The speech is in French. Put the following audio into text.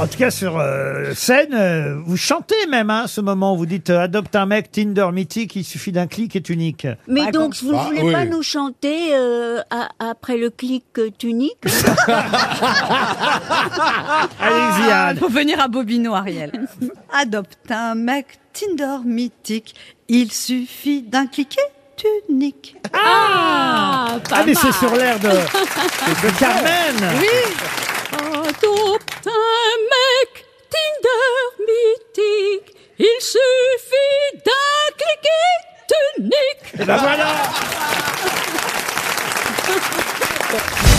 En tout cas, sur euh, scène, euh, vous chantez même hein, ce moment. Vous dites euh, adopte un mec Tinder mythique, il suffit d'un clic est unique. Mais donc, vous ne Ah, voulez oui. pas nous chanter euh, à- après le clic euh, tunique Allez-y, Ah, Anne. faut venir à Bobino, Ariel. Adopte un mec Tinder mythique. Il suffit d'un cliquet unique. Ah, pas Ah, mais c'est sur l'air de, de Carmen. Un ben voilà.